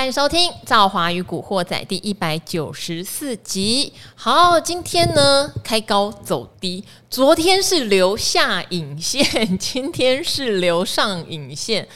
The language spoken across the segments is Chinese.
欢迎收听《赵华与古惑仔》第一百九十四集。好，今天呢开高走低，昨天是留下影线，今天是留上影线。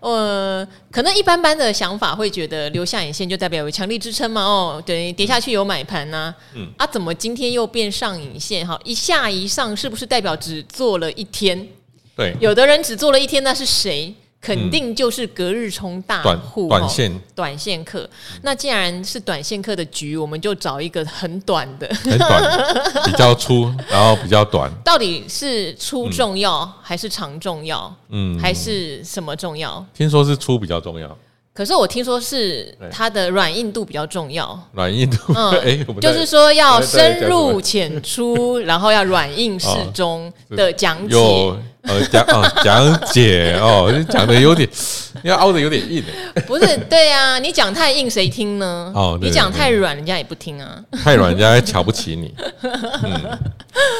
呃，可能一般般的想法会觉得留下影线就代表有强力支撑嘛？哦，等于，跌下去有买盘呐、啊。嗯，啊，怎么今天又变上影线？哈，一下一上，是不是代表只做了一天？对，有的人只做了一天，那是谁？肯定就是隔日冲大户，短线短线客。那既然是短线客的局，我们就找一个很短的，很短，比较粗，然后比较短。到底是粗重要还是长重要？嗯，还是什么重要？听说是粗比较重要。可是我听说是它的软硬度比较重要，软硬度，嗯，就是说要深入浅出，然后要软硬适中 的讲解，呃，讲哦讲解哦，讲的有点，要凹的有点硬，不是？对啊，你讲太硬谁听呢？哦，你讲太软，人家也不听啊，太软人家瞧不起你，嗯，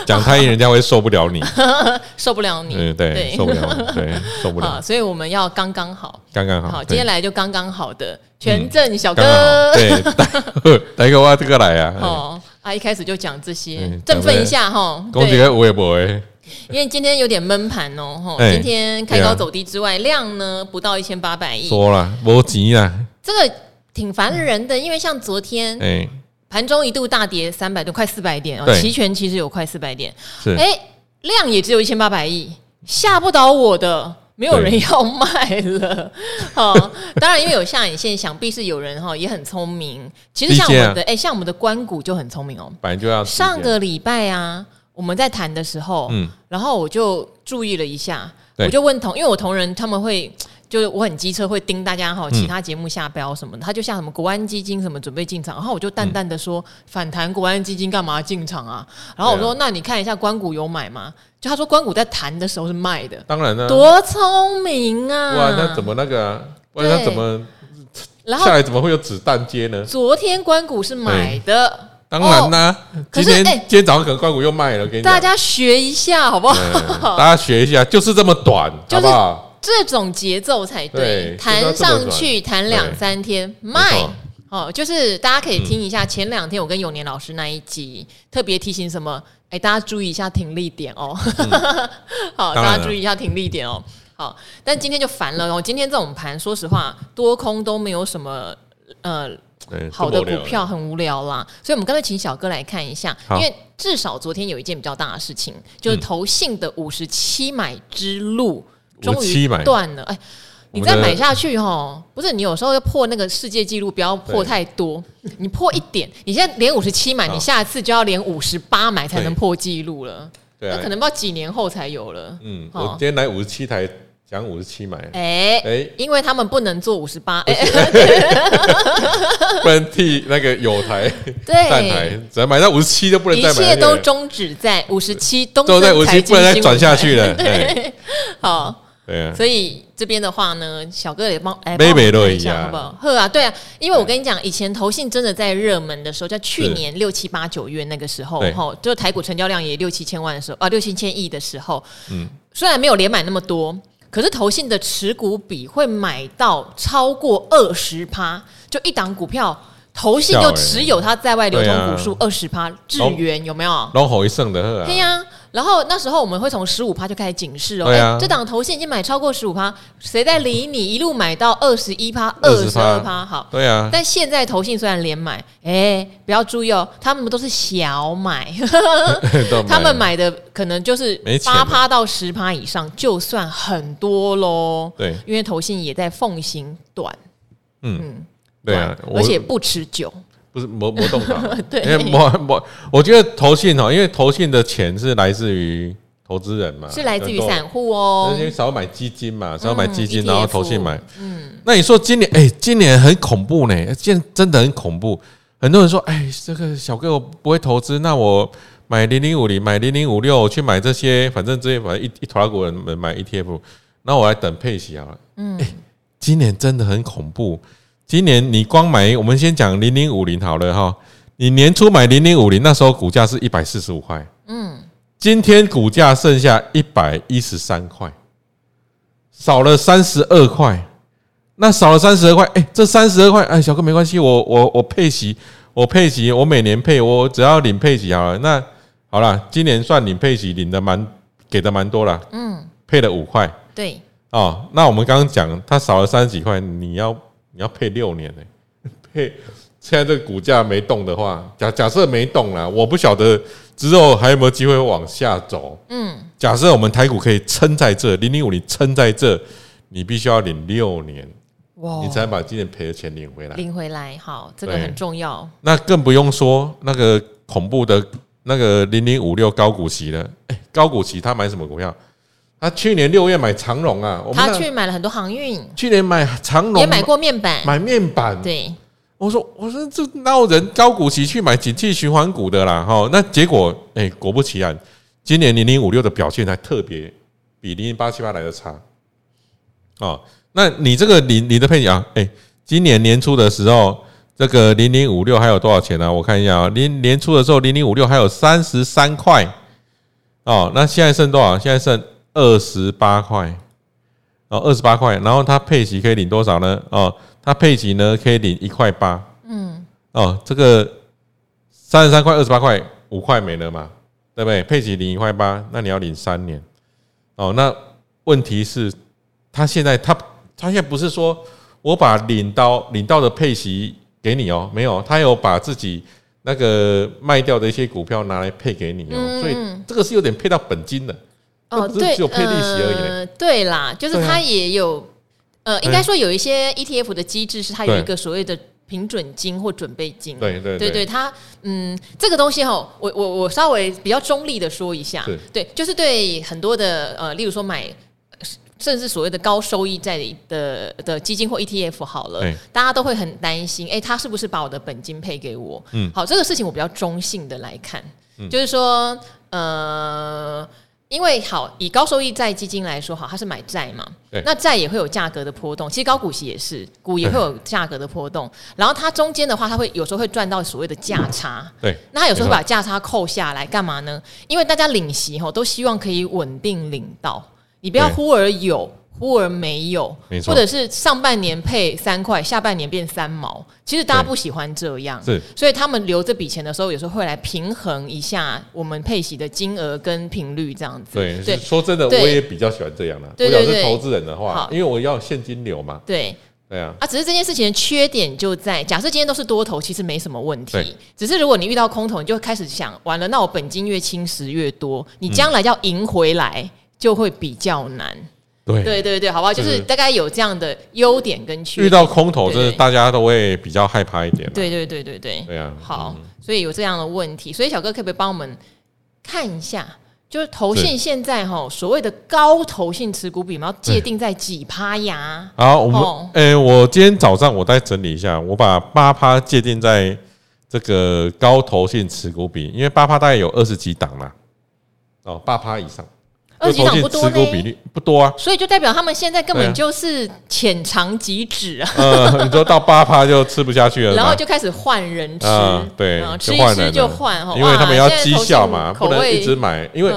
讲太硬人家会受不了你，受不了你，嗯，对，受不了，对，受不了，所以我们要刚刚好，刚刚好，好，今天来就刚。刚刚好的权证小哥，对，带 个我这个来啊！哦，啊，一开始就讲这些，振奋一下哈。恭喜我也不会，因为今天有点闷盘哦，哈，今天开高走低之外，量呢不到一千八百亿。说了，没钱啊，这个挺烦人的，因为像昨天，哎，盘中一度大跌三百多，快四百点哦，期权其实有快四百点，是，哎，量也只有一千八百亿，吓不倒我的。没有人要卖了，好，当然因为有下影线，想必是有人哈也很聪明。其实像我们的哎，像我们的关谷就很聪明哦。本来就要上个礼拜啊，我们在谈的时候，嗯，然后我就注意了一下，我就问同，因为我同仁他们会。就是我很机车，会盯大家哈，其他节目下标什么的，他就像什么国安基金什么准备进场，然后我就淡淡的说反弹国安基金干嘛进场啊？然后我说那你看一下关谷有买吗？就他说关谷在谈的时候是卖的，当然了，多聪明啊！哇，那怎么那个啊？哇，那怎么然后下来怎么会有子弹接呢？昨天关谷是买的，当然啦。今天今天早上可能怪股又卖了，给大家学一下好不好？大家学一下，就是这么短，好不好？这种节奏才对，弹上去弹两三天卖哦，就是大家可以听一下前两天我跟永年老师那一集，特别提醒什么？哎，大家注意一下停利点哦。好，大家注意一下停利点哦。好，但今天就烦了哦。今天这种盘，说实话，多空都没有什么呃好的股票，很无聊啦。所以，我们干脆请小哥来看一下，因为至少昨天有一件比较大的事情，就是投信的五十七买之路。终于断了，哎，你再买下去哈，不是你有时候要破那个世界纪录，不要破太多，你破一点，你现在连五十七买，你下次就要连五十八买才能破纪录了，对，那可能不知道几年后才有了。嗯，我今天来五十七台，讲五十七买，哎哎，因为他们不能做五十八，哎，不能替那个有台 站台，只要买到五十七就不能再买，一切都终止在五十七，都在五十七，不能再转下去了。对，好。对啊，所以这边的话呢，小哥也帮哎，帮我看一下好不好？呵啊，对啊，因为我跟你讲，以前投信真的在热门的时候，在去年六七八九月那个时候，哈，就台股成交量也六七千万的时候啊，六七千亿的时候，嗯，虽然没有连买那么多，可是投信的持股比会买到超过二十趴，就一档股票。投信就持有它在外流通股数二十趴，智原有没有？龙吼一胜的，对呀。然后那时候我们会从十五趴就开始警示哦，哎，这档投信已经买超过十五趴，谁在理你？一路买到二十一趴、二十二趴，好，对啊。但现在投信虽然连买，哎，不要注意哦，他们都是小买，他们买的可能就是八趴到十趴以上，就算很多喽。对，因为投信也在奉行短，嗯。对啊，而且不持久，不是磨磨动的。对，因为磨磨，我觉得投信哦，因为投信的钱是来自于投资人嘛，是来自于散户哦。因为少买基金嘛，少买基金，然后投信买。嗯，那你说今年哎，今年很恐怖呢，现在真的很恐怖。很多人说，哎，这个小哥我不会投资，那我买零零五零，买零零五六，去买这些，反正这些反正一一坨股人买 ETF，那我来等配息好了。嗯，今年真的很恐怖。今年你光买，我们先讲零零五零好了哈。你年初买零零五零，那时候股价是一百四十五块，嗯，今天股价剩下一百一十三块，少了三十二块。那少了三十二块，哎，这三十二块，哎，小哥没关系，我我我配息，我配息，我每年配，我只要领配息好了。那好了，今年算领配息，领的蛮给的蛮多了，嗯，配了五块，对，哦，那我们刚刚讲，它少了三十几块，你要你要配六年呢，配现在这个股价没动的话，假假设没动了，我不晓得之后还有没有机会往下走，嗯，假设我们台股可以撑在这零零五你撑在这，你必须要领六年。哇！你才能把今年赔的钱领回来，领回来，好，这个很重要。那更不用说那个恐怖的那个零零五六高股息了。哎，高股息他买什么股票？他去年六月买长荣啊，他去买了很多航运。去年买长荣也买过面板，买面板。对，我说我说这哪有人高股息去买景气循环股的啦？哈，那结果哎，果不其然，今年零零五六的表现还特别比零零八七八来的差。哦。那你这个你你的配置啊，哎，今年年初的时候，这个零零五六还有多少钱呢？我看一下啊，年年初的时候零零五六还有三十三块，哦，那现在剩多少？现在剩二十八块，哦，二十八块，然后它配息可以领多少呢？哦，它配息呢可以领一块八，嗯，哦，这个三十三块二十八块五块没了嘛，对不对？配息领一块八，那你要领三年，哦，那问题是，他现在他。他现在不是说我把领到领到的配息给你哦，没有，他有把自己那个卖掉的一些股票拿来配给你哦，所以这个是有点配到本金的哦，对只有配利息而已。呃，对啦，就是它也有呃，应该说有一些 ETF 的机制是它有一个所谓的平准金或准备金，对对对。对，它嗯，这个东西哈，我我我稍微比较中立的说一下，对，就是对很多的呃，例如说买。甚至所谓的高收益债的的基金或 ETF 好了，大家都会很担心，哎，他是不是把我的本金配给我？嗯，好，这个事情我比较中性的来看，就是说，呃，因为好以高收益债基金来说，好，它是买债嘛，那债也会有价格的波动，其实高股息也是，股也会有价格的波动，然后它中间的话，它会有时候会赚到所谓的价差，对，那它有时候会把价差扣下来干嘛呢？因为大家领息吼都希望可以稳定领到。你不要忽而有，忽而没有，或者是上半年配三块，下半年变三毛。其实大家不喜欢这样，是，所以他们留这笔钱的时候，有时候会来平衡一下我们配息的金额跟频率这样子。对，对，说真的，我也比较喜欢这样的。我要是投资人的话，因为我要现金流嘛。对，对啊。啊，只是这件事情的缺点就在，假设今天都是多头，其实没什么问题。只是如果你遇到空头，你就开始想，完了，那我本金越侵蚀越多，你将来要赢回来。就会比较难，对对对对，好不好？就是大概有这样的优点跟缺点。遇到空头，就是大家都会比较害怕一点。对对对对对，对啊。好，所以有这样的问题，所以小哥可不可以帮我们看一下？就是投信现在哈，所谓的高投信持股比，我们要界定在几趴呀？好，我们诶，我今天早上我再整理一下，我把八趴界定在这个高投信持股比，因为八趴大概有二十几档嘛。哦，八趴以上。二级档不多呢，比例不多啊，所以就代表他们现在根本就是浅尝即止啊。呃，你说到八趴就吃不下去了，然后就开始换人吃，对，吃一吃就换，因为他们要绩效嘛，不能一直买，因为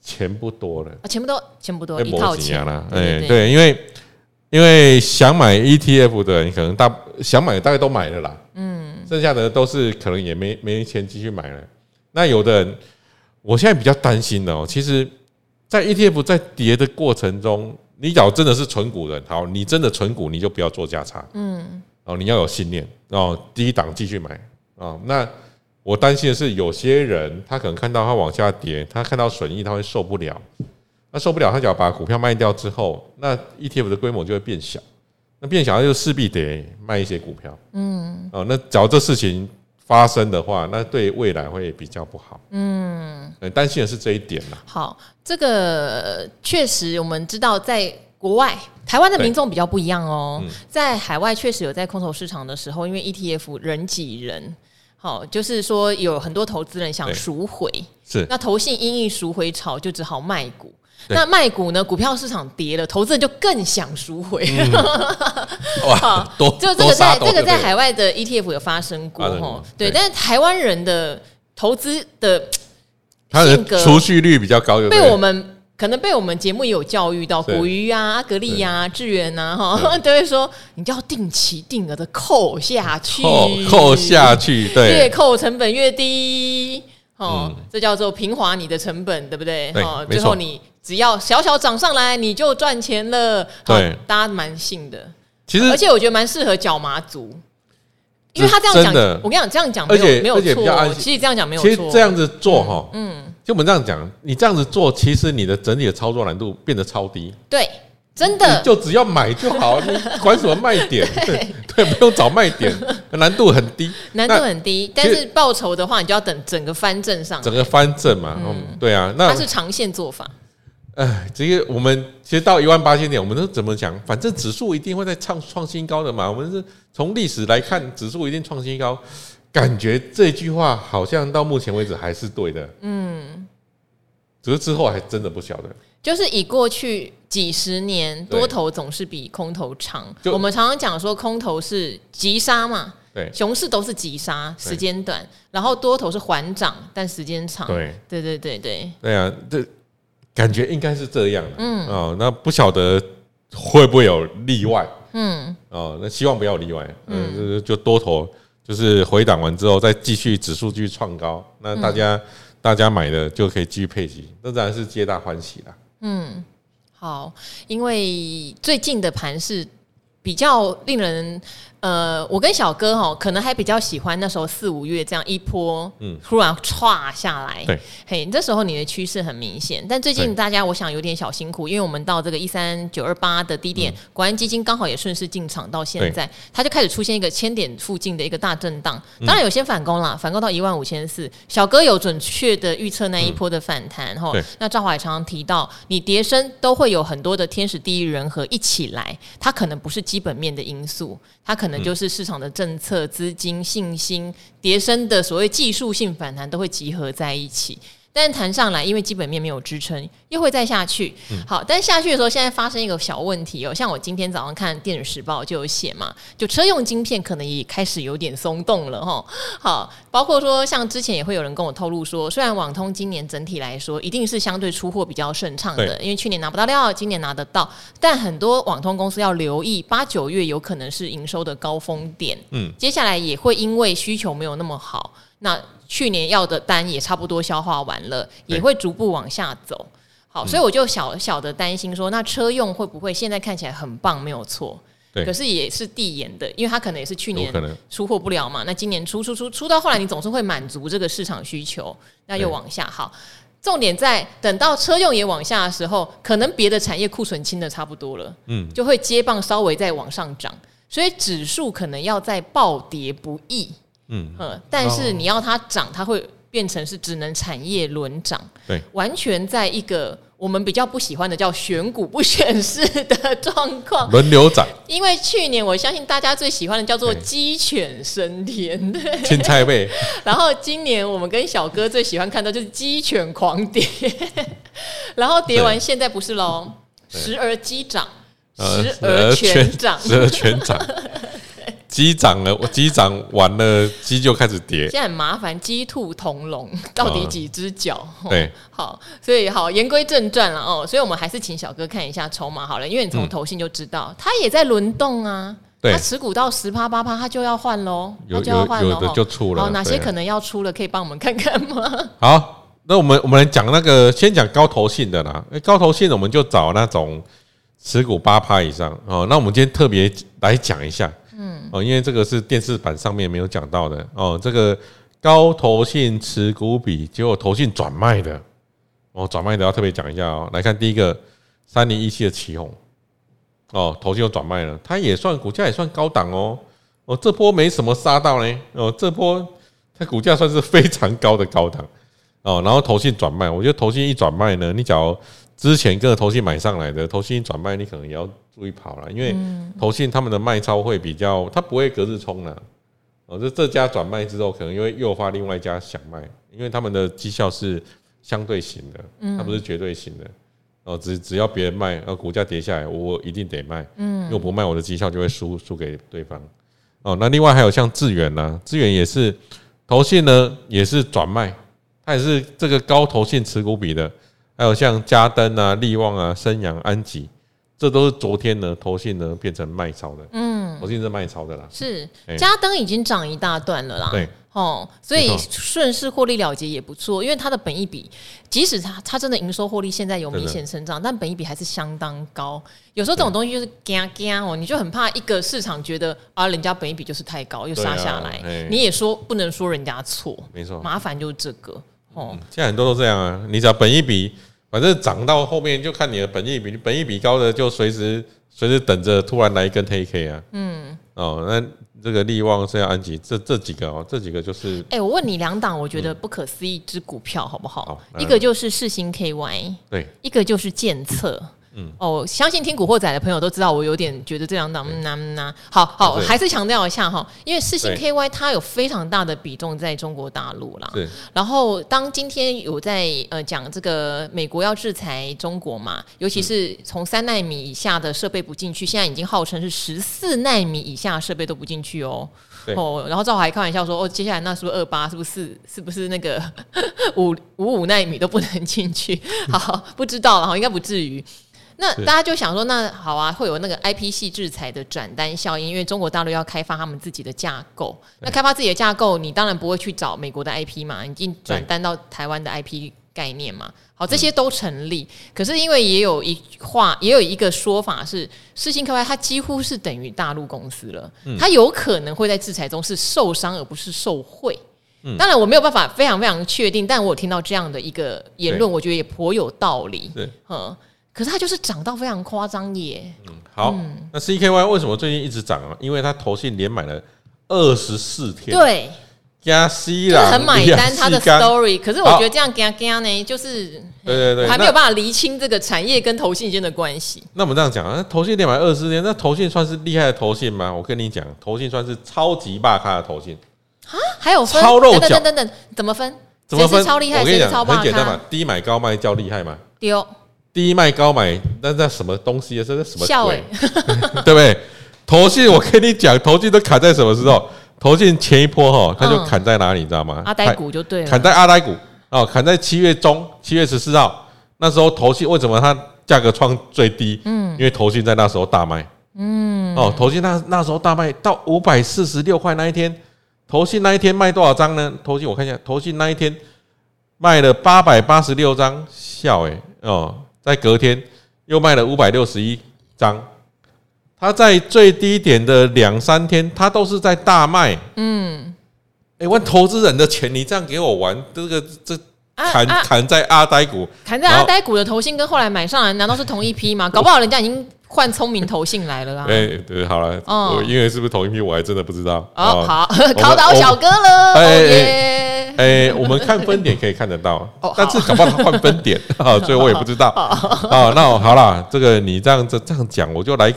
钱不多了，钱不多，钱不多，一套钱了。哎，对，因为因为想买 ETF 的人，可能大想买大概都买了啦，嗯，剩下的都是可能也没没钱继续买了。那有的人，我现在比较担心的哦，其实。在 ETF 在跌的过程中，你假如真的是纯股人，好，你真的纯股，你就不要做价差，嗯，哦，你要有信念，哦，低档继续买，哦，那我担心的是，有些人他可能看到它往下跌，他看到损益，他会受不了，那受不了，他只要把股票卖掉之后，那 ETF 的规模就会变小，那变小，他就势必得卖一些股票，嗯，哦，那假如这事情。发生的话，那对未来会比较不好。嗯，担心的是这一点嘛。好，这个确实我们知道，在国外，台湾的民众比较不一样哦。在海外确实有在空头市场的时候，因为 ETF 人挤人，好，就是说有很多投资人想赎回，是那投信因应赎回潮，就只好卖股。那卖股呢？股票市场跌了，投资人就更想赎回。嗯、哇，多就这个在这个在海外的 ETF 有发生过哈。对，但是台湾人的投资的性格储蓄率比较高，被我们可能被我们节目也有教育到，古鱼啊、阿格力呀、智原呐，哈，都会说你就要定期定额的扣下去，扣下去，对，越扣成本越低，哦，这叫做平滑你的成本，对不对？哦，最后你只要小小涨上来，你就赚钱了，对，大家蛮信的。其实，而且我觉得蛮适合脚麻族。因为他这样讲，我跟你讲，这样讲没有没有错。其实这样讲没有错。其实这样子做哈，嗯，就我们这样讲，你这样子做，其实你的整体的操作难度变得超低。对，真的，就只要买就好，你管什么卖点？对对，不用找卖点，难度很低，难度很低。但是报酬的话，你就要等整个翻正上，整个翻正嘛。嗯，对啊，那它是长线做法。哎，这个我们其实到一万八千点，我们都怎么讲？反正指数一定会在创创新高的嘛。我们是从历史来看，指数一定创新高，感觉这句话好像到目前为止还是对的。嗯，只是之后还真的不晓得。就是以过去几十年，多头总是比空头长。我们常常讲说，空头是急杀嘛，对，熊市都是急杀，时间短，然后多头是缓涨，但时间长。对，对对对对。对啊，这。感觉应该是这样的，嗯，哦，那不晓得会不会有例外，嗯，哦，那希望不要例外，嗯，就是就多头就是回档完之后再继续指数继续创高，那大家、嗯、大家买的就可以继续配息，那当然是皆大欢喜啦。嗯，好，因为最近的盘是比较令人。呃，我跟小哥哈，可能还比较喜欢那时候四五月这样一波，嗯，突然唰下来，对，嘿，这时候你的趋势很明显。但最近大家我想有点小辛苦，因为我们到这个一三九二八的低点，国安基金刚好也顺势进场，到现在它就开始出现一个千点附近的一个大震荡。当然有些反攻啦，反攻到一万五千四。小哥有准确的预测那一波的反弹哈。那赵华也常常提到，你跌升都会有很多的天时地利人和一起来，它可能不是基本面的因素，它可能。可能就是市场的政策、资金、信心、迭升的所谓技术性反弹都会集合在一起。但是弹上来，因为基本面没有支撑，又会再下去。好，但下去的时候，现在发生一个小问题哦。像我今天早上看《电子时报》就有写嘛，就车用晶片可能也开始有点松动了哈。好，包括说像之前也会有人跟我透露说，虽然网通今年整体来说一定是相对出货比较顺畅的，因为去年拿不到料，今年拿得到，但很多网通公司要留意八九月有可能是营收的高峰点。嗯，接下来也会因为需求没有那么好，那。去年要的单也差不多消化完了，也会逐步往下走。好，所以我就小小的担心说，那车用会不会现在看起来很棒，没有错，可是也是递延的，因为它可能也是去年出货不了嘛。那今年出出出出到后来，你总是会满足这个市场需求，那又往下。好，重点在等到车用也往下的时候，可能别的产业库存清的差不多了，嗯，就会接棒稍微再往上涨，所以指数可能要再暴跌不易。嗯，但是你要它涨，它会变成是只能产业轮涨，对，完全在一个我们比较不喜欢的叫选股不选市的状况，轮流涨。因为去年我相信大家最喜欢的叫做鸡犬升天，对，青菜味。然后今年我们跟小哥最喜欢看到就是鸡犬狂跌，然后跌完现在不是喽，时而鸡涨，时而犬涨，时而犬涨。鸡涨了，我鸡涨完了，鸡就开始跌。现在很麻烦，鸡兔同笼，到底几只脚？对，好，所以好，言归正传了哦。所以我们还是请小哥看一下筹码好了，因为你从投信就知道，他也在轮动啊。他持股到十趴八趴，他就要换喽，他就要换了，就出了。好，哪些可能要出了，可以帮我们看看吗？好，那我们我们来讲那个，先讲高投信的啦。高投信我们就找那种持股八趴以上哦。那我们今天特别来讲一下。嗯。哦，因为这个是电视版上面没有讲到的。哦，这个高投信持股比，结果投信转卖的。哦，转卖的要特别讲一下哦。来看第一个三零一七的奇鋐哦，投信又转卖了，它也算股价也算高档哦。哦，这波没什么杀到呢。哦，这波它股价算是非常高的高档。哦，然后投信转卖，我觉得投信一转卖呢，你只要之前跟着投信买上来的，投信一转卖，你可能也要。注意跑了，因为投信他们的卖超会比较，他不会隔日冲了。哦，这这家转卖之后，可能因为诱发另外一家想卖，因为他们的绩效是相对型的，它不是绝对型的。哦，只只要别人卖，呃，股价跌下来，我一定得卖。嗯，如果不卖，我的绩效就会输输给对方。哦，那另外还有像智远呢，智远也是投信呢，也是转卖，它也是这个高投信持股比的，还有像嘉登啊、利旺啊、升阳、安吉，这都是昨天呢，投信呢变成卖超的。嗯，投信是卖超的啦。是嘉登已经涨一大段了啦。对，哦，所以顺势获利了结也不错，因为它的本益比，即使它它真的营收获利现在有明显成长，但本益比还是相当高。有时候这种东西就是惊惊哦，你就很怕一个市场觉得啊，人家本益比就是太高，又杀下来，你也说不能说人家错，没错，麻烦就是这个。哦，现在很多都这样啊，你只要本益比。反正涨到后面就看你的本益比，本益比高的就随时随时等着突然来一根黑 K 啊。嗯，哦，那这个利旺、是要安吉这这几个哦，这几个就是。哎、欸，我问你两档，我觉得不可思议之股票好不好？好，一个就是世星 KY，对，一个就是建策。嗯哦，相信听古惑仔的朋友都知道，我有点觉得这两档嗯呐嗯呐，好好还是强调一下哈，因为世芯 KY 它有非常大的比重在中国大陆啦。对。然后当今天有在呃讲这个美国要制裁中国嘛，尤其是从三纳米以下的设备不进去，现在已经号称是十四纳米以下设备都不进去哦。哦。然后赵华还开玩笑说，哦，接下来那是不是二八？是不是是不是那个 五五五纳米都不能进去？好，不知道了哈，应该不至于。那大家就想说，那好啊，会有那个 IP 系制裁的转单效应，因为中国大陆要开发他们自己的架构。那开发自己的架构，你当然不会去找美国的 IP 嘛，已经转单到台湾的 IP 概念嘛。好，这些都成立。可是因为也有一话，也有一个说法是，世新科外它几乎是等于大陆公司了，它有可能会在制裁中是受伤而不是受惠。当然我没有办法非常非常确定，但我有听到这样的一个言论，我觉得也颇有道理。对，嗯。可是它就是涨到非常夸张耶。嗯，好，嗯、那 CKY 为什么最近一直涨啊？因为它投信连买了二十四天，对，加息啦，很买单它的 story。可是我觉得这样加加呢，就是对对对，还没有办法厘清这个产业跟投信间的关系。那我们这样讲啊，投信连买二十四天，那投信算是厉害的投信吗？我跟你讲，投信算是超级霸咖的投信啊，还有分超肉脚，等等等，怎么分？怎么分？超厉害，我跟你讲，很简单嘛，低买高卖叫厉害嘛。丢。低卖高买，那那什么东西啊？这是什么鬼？对不对？投信，我跟你讲，投信都砍在什么时候？投信前一波哈，它就砍在哪里？你知道吗？阿呆股就对了，砍在阿呆股哦，砍在七月中，七月十四号那时候，投信为什么它价格创最低？嗯，因为投信在那时候大卖。嗯，哦，投信那那时候大卖到五百四十六块那一天，投信那一天卖多少张呢？投信我看一下，投信那一天卖了八百八十六张，笑诶哦。在隔天又卖了五百六十一张，它在最低点的两三天，它都是在大卖。嗯，哎，问投资人的钱，你这样给我玩，这个这砍砍在阿呆股，砍在阿呆股的投信跟后来买上来，难道是同一批吗？搞不好人家已经换聪明投信来了啦。哎，对，好了，我因为是不是同一批，我还真的不知道。哦，好，考倒小哥了。哎。哎，我们看分点可以看得到，但是搞不好他换分点 啊，所以我也不知道啊。那好了，这个你这样子这样讲，我就来。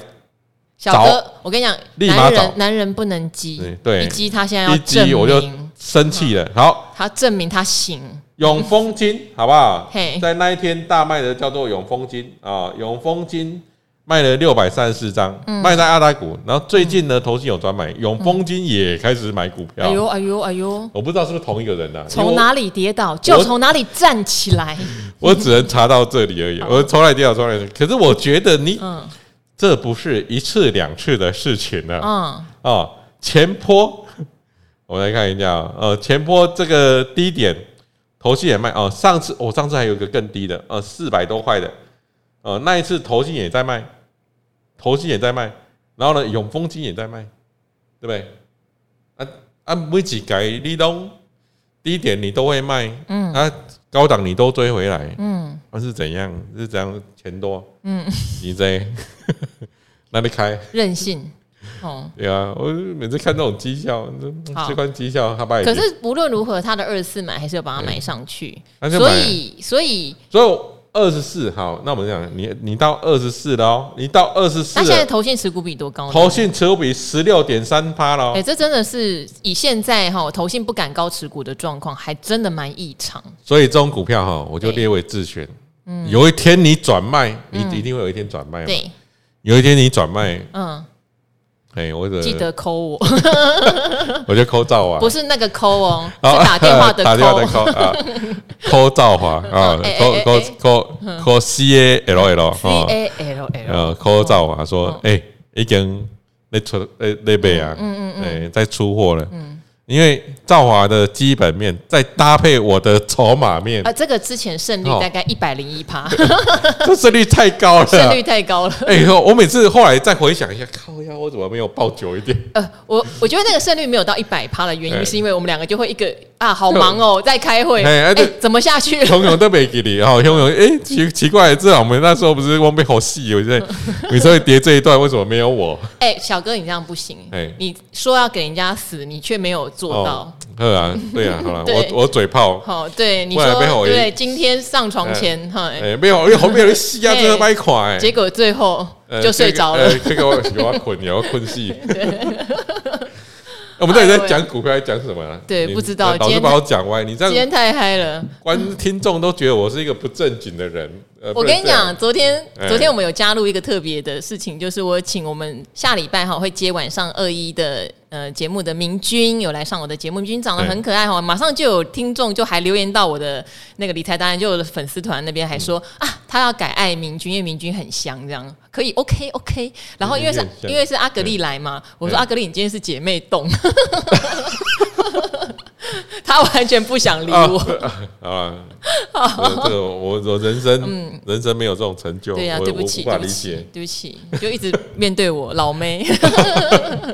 小哥，我跟你讲，立马找。男人不能急，对，一急他现在要证明，我就生气了。好，他证明他行。永丰金，好不好？在那一天大卖的叫做永丰金啊，永丰金。卖了六百三十四张，卖在阿呆股，然后最近呢，投信有专买，永丰金也开始买股票。哎呦，哎呦，哎呦！我不知道是不是同一个人啊？从哪里跌倒就从哪里站起来。我只能查到这里而已。我从来跌倒，从来。可是我觉得你，这不是一次两次的事情了。嗯。啊，前坡，我来看一下。呃，前坡这个低点，投信也卖。哦，上次我上次还有一个更低的，呃，四百多块的。呃，那一次投信也在卖，投信也在卖，然后呢，永丰金也在卖，对不对？啊啊，每几改你都低点你都会卖，嗯，啊，高档你都追回来，嗯，那是怎样？是怎样？钱多，嗯，你在哪里开？任性，哦，对啊，我每次看这种绩效，这关绩效他把。可是无论如何，他的二次买还是要把它买上去，所以，所以，所以。二十四，好，那我们讲，你你到二十四了哦，你到二十四，那现在投信持股比多高？投信持股比十六点三趴了。哎，这真的是以现在哈投信不敢高持股的状况，还真的蛮异常。所以这种股票哈，我就列为自选。嗯，有一天你转卖，你一定会有一天转卖。对，有一天你转卖，嗯，哎，我记得扣我，我就扣赵华，不是那个扣哦，是打电话的 抠啊，扣赵华啊，扣扣扣扣 C A L L，C A L L，呃，扣赵华说，哎，已经那出那那边啊，嗯嗯嗯，哎，在出货了，嗯。因为兆华的基本面再搭配我的筹码面啊，这个之前胜率大概一百零一趴，这胜率太高了，胜率太高了。哎呦，我每次后来再回想一下，靠呀，我怎么没有抱久一点？呃，我我觉得那个胜率没有到一百趴的原因，是因为我们两个就会一个啊，好忙哦，在开会，哎，怎么下去？汹涌都没给你，哦，汹涌，哎，奇奇怪，至少我们那时候不是汪被好细，我觉得你说叠这一段为什么没有我？哎，小哥，你这样不行，哎，你说要给人家死，你却没有。做到，对啊，对啊，好了，我我嘴炮，好，对你说，对，今天上床前，哈，哎，没有，因为后面有人吸啊，这个麦块，结果最后就睡着了，这个我要困，你要困戏。我们到底在讲股票，还讲什么？对，不知道，老是把我讲歪。你这样今天太嗨了，观听众都觉得我是一个不正经的人。我跟你讲，昨天昨天我们有加入一个特别的事情，就是我请我们下礼拜哈会接晚上二一的呃节目的明君有来上我的节目，明君长得很可爱哈，马上就有听众就还留言到我的那个理财达人，就有粉丝团那边还说啊，他要改爱明君，因为明君很香这样。可以，OK OK。然后因为是因为是阿格丽来嘛，我说阿格丽，你今天是姐妹洞。他完全不想理我啊！这个我我人生人生没有这种成就，对呀，对不起，对不起，对不起，就一直面对我老妹。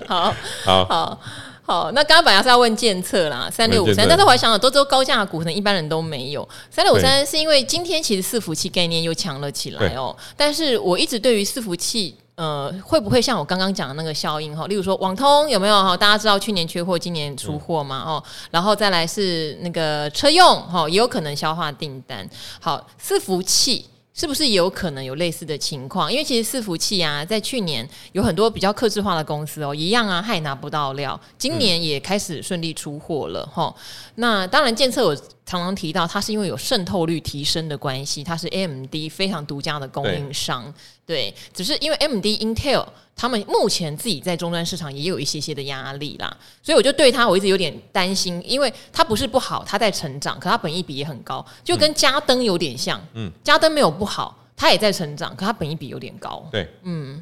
好好好好，那刚刚本来是要问建策啦，三六五三，但是我还想到，都都高价股，可能一般人都没有。三六五三是因为今天其实伺服器概念又强了起来哦，但是我一直对于伺服器。呃，会不会像我刚刚讲的那个效应哈？例如说网通有没有哈？大家知道去年缺货，今年出货嘛？哦，然后再来是那个车用哈，也有可能消化订单。好，伺服器是不是也有可能有类似的情况？因为其实伺服器啊，在去年有很多比较克制化的公司哦，一样啊，还拿不到料。今年也开始顺利出货了哈。那当然，建测我常常提到，它是因为有渗透率提升的关系，它是 AMD 非常独家的供应商。对，只是因为 AMD、Intel 他们目前自己在终端市场也有一些些的压力啦，所以我就对它我一直有点担心，因为它不是不好，它在成长，可它本益比也很高，就跟嘉登有点像。嗯，嘉登没有不好，它也在成长，可它本益比有点高。对，嗯，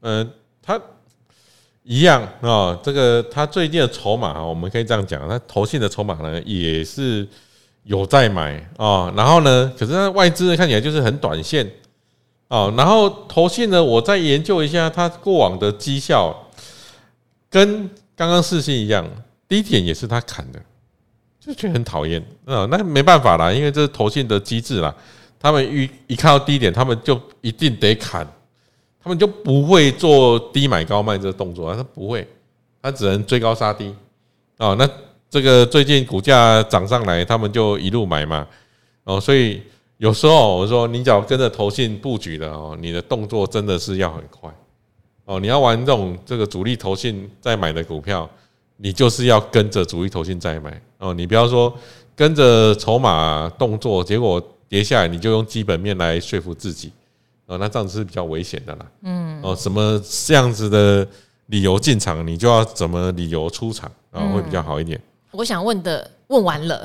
呃，它一样啊、哦，这个它最近的筹码啊，我们可以这样讲，他投信的筹码呢也是有在买啊、哦，然后呢，可是它外资看起来就是很短线。哦，然后投信呢，我再研究一下它过往的绩效，跟刚刚世芯一样，低点也是他砍的，就觉得很讨厌啊。那没办法啦，因为这是投信的机制啦。他们一一看到低点，他们就一定得砍，他们就不会做低买高卖这个动作，他不会，他只能追高杀低。哦，那这个最近股价涨上来，他们就一路买嘛。哦，所以。有时候我说，你只要跟着投信布局的哦，你的动作真的是要很快哦。你要玩这种这个主力投信在买的股票，你就是要跟着主力投信在买哦。你不要说跟着筹码动作，结果跌下来你就用基本面来说服自己哦，那这样子是比较危险的啦。嗯哦，什么这样子的理由进场，你就要怎么理由出场啊，会比较好一点。我想问的。问完了，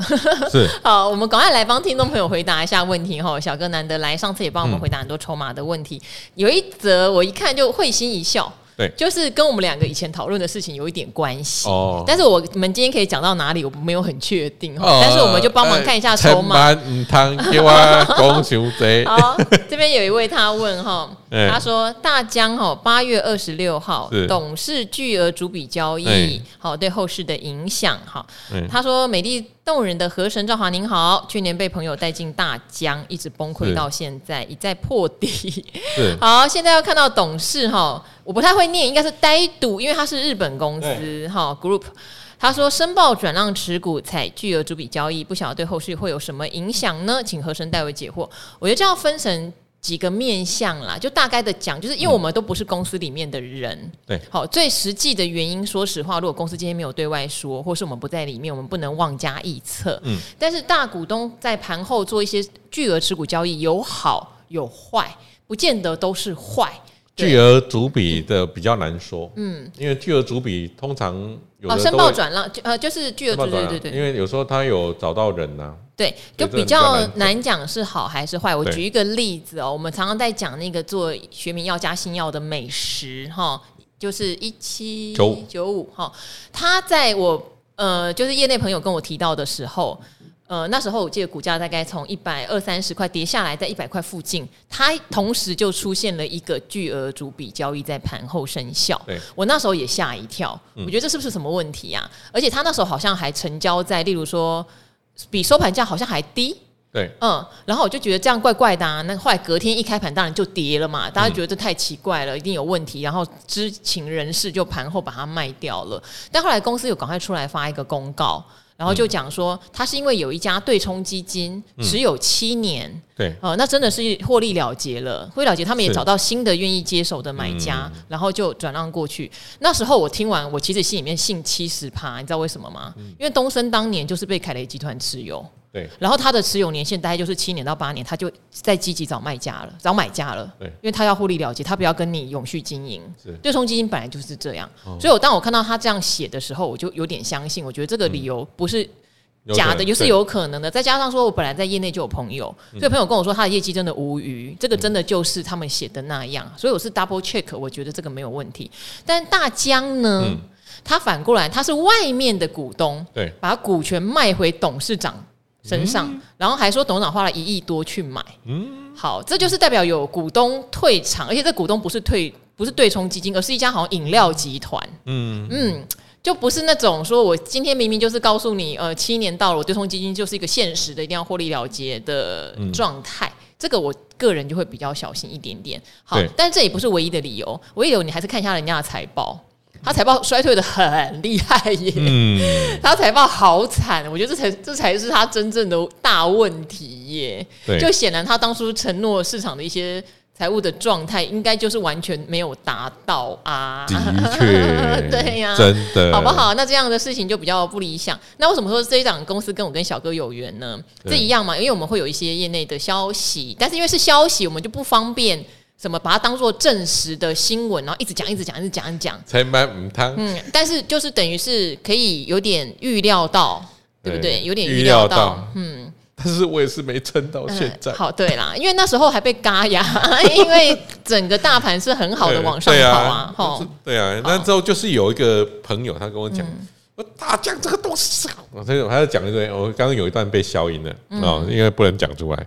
是 好，我们赶快来帮听众朋友回答一下问题哈。小哥难得来，上次也帮我们回答很多筹码的问题。有一则我一看就会心一笑。对，就是跟我们两个以前讨论的事情有一点关系哦。但是我们今天可以讲到哪里，我没有很确定哈。但是我们就帮忙看一下筹码。嗯，汤给我贼。好，这边有一位他问哈，他说大江哈八月二十六号董事巨额逐笔交易，好对后市的影响哈。他说美丽动人的河神赵华您好，去年被朋友带进大江，一直崩溃到现在，一再破底。好，现在要看到董事哈。我不太会念，应该是呆赌，因为他是日本公司哈 Group。他说申报转让持股采巨额逐笔交易，不晓得对后续会有什么影响呢？请河神代为解惑。我觉得这样分成几个面向啦，就大概的讲，就是因为我们都不是公司里面的人，对，好，最实际的原因，说实话，如果公司今天没有对外说，或是我们不在里面，我们不能妄加臆测。嗯，但是大股东在盘后做一些巨额持股交易，有好有坏，不见得都是坏。巨额主笔的比较难说，嗯，因为巨额主笔通常有的申报转让，呃，就是巨额主笔，对对对，因为有时候他有找到人呐，对，就比较难讲是好还是坏。我举一个例子哦，我们常常在讲那个做学名药加新药的美食哈，就是一七九五哈，他在我呃，就是业内朋友跟我提到的时候。呃，那时候我记得股价大概从一百二三十块跌下来，在一百块附近，它同时就出现了一个巨额主笔交易在盘后生效。对，我那时候也吓一跳，我觉得这是不是什么问题啊？嗯、而且他那时候好像还成交在，例如说比收盘价好像还低。对，嗯，然后我就觉得这样怪怪的啊。那后来隔天一开盘，当然就跌了嘛。大家觉得这太奇怪了，一定有问题。然后知情人士就盘后把它卖掉了。但后来公司有赶快出来发一个公告。然后就讲说，他是因为有一家对冲基金持有七年，嗯、对，哦、呃，那真的是获利了结了，获利了结，他们也找到新的愿意接手的买家，嗯、然后就转让过去。那时候我听完，我其实心里面信七十趴，你知道为什么吗？嗯、因为东升当年就是被凯雷集团持有。对，然后他的持有年限大概就是七年到八年，他就在积极找卖家了，找买家了。对，因为他要获利了结，他不要跟你永续经营。是，对冲基金本来就是这样。哦、所以，我当我看到他这样写的时候，我就有点相信。我觉得这个理由不是假的，也是有可能的。再加上说，我本来在业内就有朋友，所以朋友跟我说他的业绩真的无虞，这个真的就是他们写的那样。所以我是 double check，我觉得这个没有问题。但大江呢，嗯、他反过来他是外面的股东，对，把股权卖回董事长身上，然后还说董事长花了一亿多去买，嗯，好，这就是代表有股东退场，而且这股东不是退，不是对冲基金，而是一家好像饮料集团，嗯。嗯，就不是那种说我今天明明就是告诉你，呃，七年到了，我对冲基金就是一个现实的，一定要获利了结的状态，这个我个人就会比较小心一点点。好，但这也不是唯一的理由，唯一的理由你还是看一下人家的财报。他财报衰退的很厉害耶，嗯，他财报好惨，我觉得这才这才是他真正的大问题耶。就显然他当初承诺市场的一些财务的状态，应该就是完全没有达到啊。的确，对呀、啊，真的，好不好？那这样的事情就比较不理想。那为什么说这一档公司跟我跟小哥有缘呢？这一样嘛，因为我们会有一些业内的消息，但是因为是消息，我们就不方便。什么把它当做正实的新闻，然后一直讲，一直讲，一直讲，一直讲。才买五汤。嗯，但是就是等于是可以有点预料到，对不对？有点预料到。嗯，但是我也是没撑到现在。好，对啦，因为那时候还被嘎牙，因为整个大盘是很好的往上跑啊。哈，对啊，那之后就是有一个朋友他跟我讲，我大将这个东西，我他他在讲一段，我刚刚有一段被消音了啊，因为不能讲出来。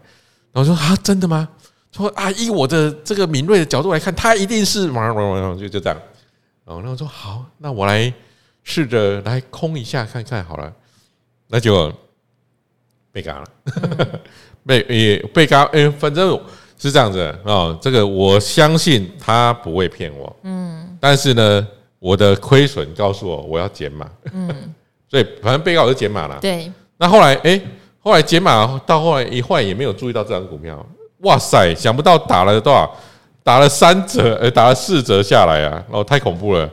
然后说啊，真的吗？说啊，以我的这个敏锐的角度来看，他一定是嘛嘛嘛，就就这样。然后我说好，那我来试着来空一下看看好了。那就被嘎了，被也被嘎。哎，反正是这样子啊。这个我相信他不会骗我。嗯。但是呢，我的亏损告诉我我要减码。嗯。所以反正被告我就减码了。对。那后来哎，后来减码到后来一换也没有注意到这张股票。哇塞！想不到打了多少，打了三折，呃，打了四折下来啊！哦，太恐怖了！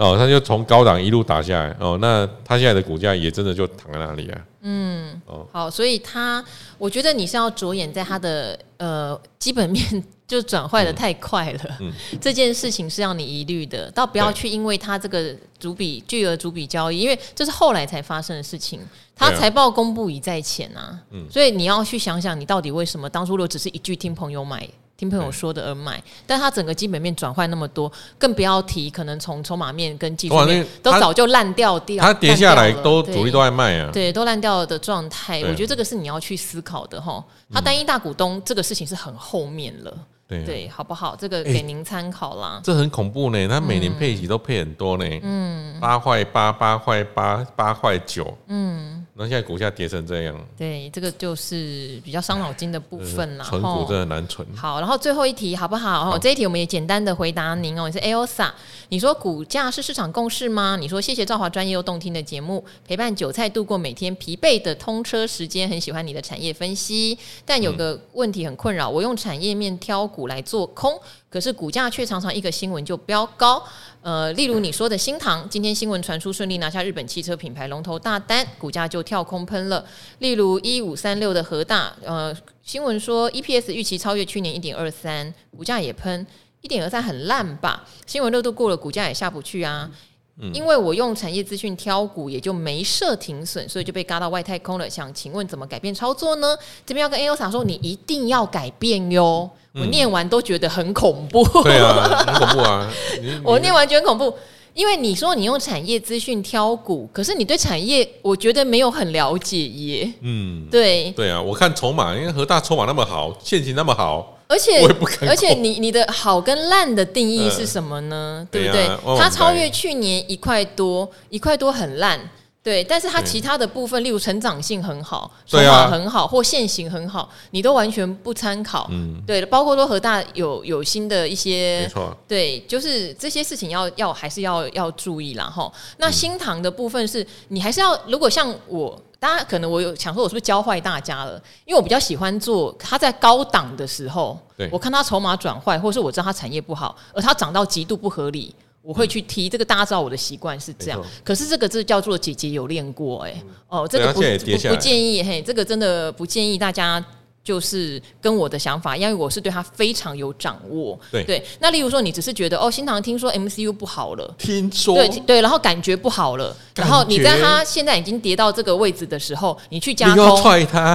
哦，他就从高档一路打下来。哦，那他现在的股价也真的就躺在那里啊。嗯，哦，好，所以他，我觉得你是要着眼在他的呃基本面就转坏的太快了。嗯，这件事情是让你疑虑的，倒不要去因为他这个主笔巨额主笔交易，因为这是后来才发生的事情。他财报公布已在前啊，嗯，所以你要去想想，你到底为什么当初如果只是一句听朋友买、听朋友说的而买，但他整个基本面转换那么多，更不要提可能从筹码面跟技术面都早就烂掉掉，它跌下来都主力都在卖啊，对，都烂掉了的状态，我觉得这个是你要去思考的哈。他单一大股东这个事情是很后面了。对，好不好？这个给您参考啦。这很恐怖呢，他每年配息都配很多呢。嗯，八块八，八块八，八块九。嗯，那现在股价跌成这样。对，这个就是比较伤脑筋的部分啦。存股真的难存。好，然后最后一题好不好？好，这一题我们也简单的回答您哦。你是 Elsa，你说股价是市场共识吗？你说谢谢赵华专业又动听的节目，陪伴韭菜度过每天疲惫的通车时间。很喜欢你的产业分析，但有个问题很困扰，我用产业面挑股。来做空，可是股价却常常一个新闻就飙高。呃，例如你说的新唐，今天新闻传出顺利拿下日本汽车品牌龙头大单，股价就跳空喷了。例如一五三六的和大，呃，新闻说 EPS 预期超越去年一点二三，股价也喷。一点二三很烂吧？新闻热度过了，股价也下不去啊。嗯、因为我用产业资讯挑股，也就没设停损，所以就被嘎到外太空了。想请问怎么改变操作呢？这边要跟 ALSA 说，你一定要改变哟。嗯、我念完都觉得很恐怖。对啊，很恐怖啊！我念完觉得很恐怖，因为你说你用产业资讯挑股，可是你对产业我觉得没有很了解耶。嗯，对。对啊，我看筹码，因为和大筹码那么好，现金那么好。而且，而且你你的好跟烂的定义是什么呢？呃、对不对？它超越去年一块多，一块多很烂，对。但是它其他的部分，例如成长性很好，筹码很好，或线型很好，你都完全不参考。嗯，对。包括说和大有有新的一些，没错，对，就是这些事情要要还是要要注意啦哈。那新塘的部分是你还是要，如果像我。大家可能我有想说，我是不是教坏大家了？因为我比较喜欢做它在高档的时候，我看它筹码转坏，或是我知道它产业不好，而它涨到极度不合理，我会去踢。这个大家知道我的习惯是这样。可是这个字叫做姐姐有练过，哎，哦，这个不不不建议，嘿，这个真的不建议大家。就是跟我的想法，因为我是对他非常有掌握。对对，那例如说，你只是觉得哦，新唐听说 MCU 不好了，听说对对，然后感觉不好了，然后你在它现在已经跌到这个位置的时候，你去加空，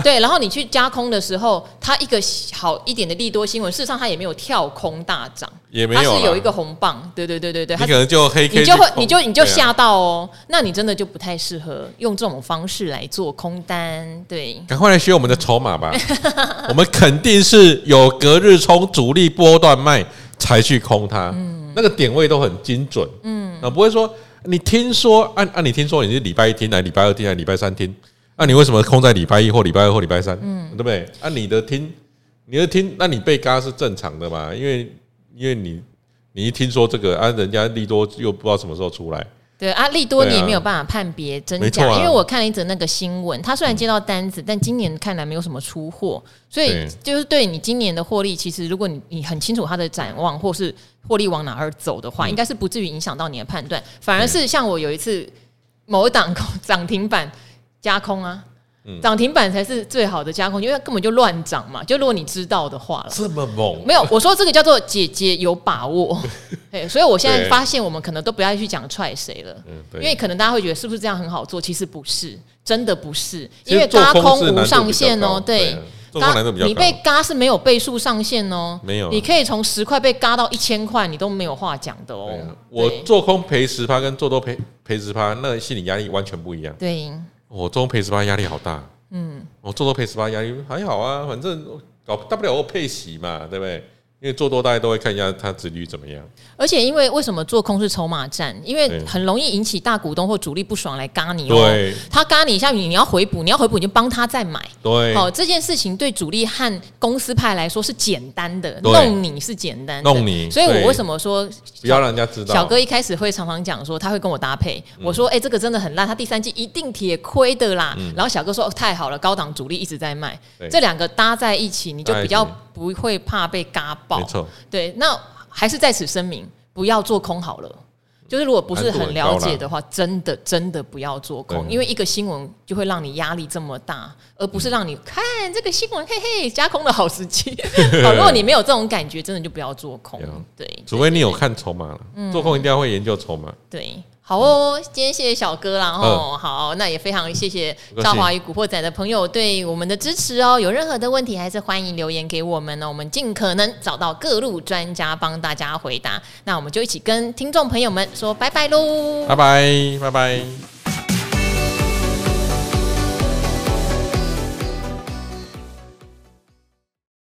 对，然后你去加空的时候，它一个好一点的利多新闻，事实上它也没有跳空大涨。也没有，它是有一个红棒，对对对对对，你可能就黑 K，你就会你就你就吓到哦，那你真的就不太适合用这种方式来做空单，对，赶快来学我们的筹码吧，我们肯定是有隔日冲主力波段卖才去空它，嗯，那个点位都很精准，嗯，啊，不会说你听说按按你听说你是礼拜一听还是礼拜二听还是礼拜三听，那你为什么空在礼拜一或礼拜二或礼拜三，嗯，对不对？按你的听，你的听，那你被嘎是正常的嘛，因为。因为你，你一听说这个啊，人家利多又不知道什么时候出来。对啊，利多你也没有办法判别真假，因为我看了一则那个新闻，他虽然接到单子，但今年看来没有什么出货，所以就是对你今年的获利，其实如果你你很清楚它的展望，或是获利往哪儿走的话，应该是不至于影响到你的判断，反而是像我有一次某档 涨停板加空啊。涨停板才是最好的加空，因为它根本就乱涨嘛。就如果你知道的话了，这么猛？没有，我说这个叫做姐姐有把握。哎所以我现在发现，我们可能都不要去讲踹谁了，因为可能大家会觉得是不是这样很好做？其实不是，真的不是，因为加空无上限哦。对，嘎你被嘎是没有倍数上限哦，没有，你可以从十块被嘎到一千块，你都没有话讲的哦。我做空赔十趴，跟做多赔赔十趴，那心理压力完全不一样。对。我做空赔十八压力好大，嗯，我做多赔十八压力还好啊，反正搞大不了我配息嘛，对不对？因为做多大家都会看一下它殖利率怎么样，而且因为为什么做空是筹码战？因为很容易引起大股东或主力不爽来嘎你哦。对，他嘎你一下，你你要回补，你要回补你就帮他再买。对，好，这件事情对主力和公司派来说是简单的，弄你是简单的，弄你。所以我为什么说不要让人家知道？小哥一开始会常常讲说他会跟我搭配，我说哎这个真的很烂，他第三季一定铁亏的啦。然后小哥说哦太好了，高档主力一直在卖，这两个搭在一起，你就比较不会怕被嘎爆。没错，对，那还是在此声明，不要做空好了。就是如果不是很了解的话，真的真的不要做空，因为一个新闻就会让你压力这么大，而不是让你看这个新闻，嘿嘿，加空的好时机。好，如果你没有这种感觉，真的就不要做空。对，除非你有看筹码了，做空一定要会研究筹码。对。好哦，今天谢谢小哥啦，然后好，那也非常谢谢赵华与古惑仔的朋友对我们的支持哦。有任何的问题，还是欢迎留言给我们呢，我们尽可能找到各路专家帮大家回答。那我们就一起跟听众朋友们说拜拜喽，拜拜，拜拜。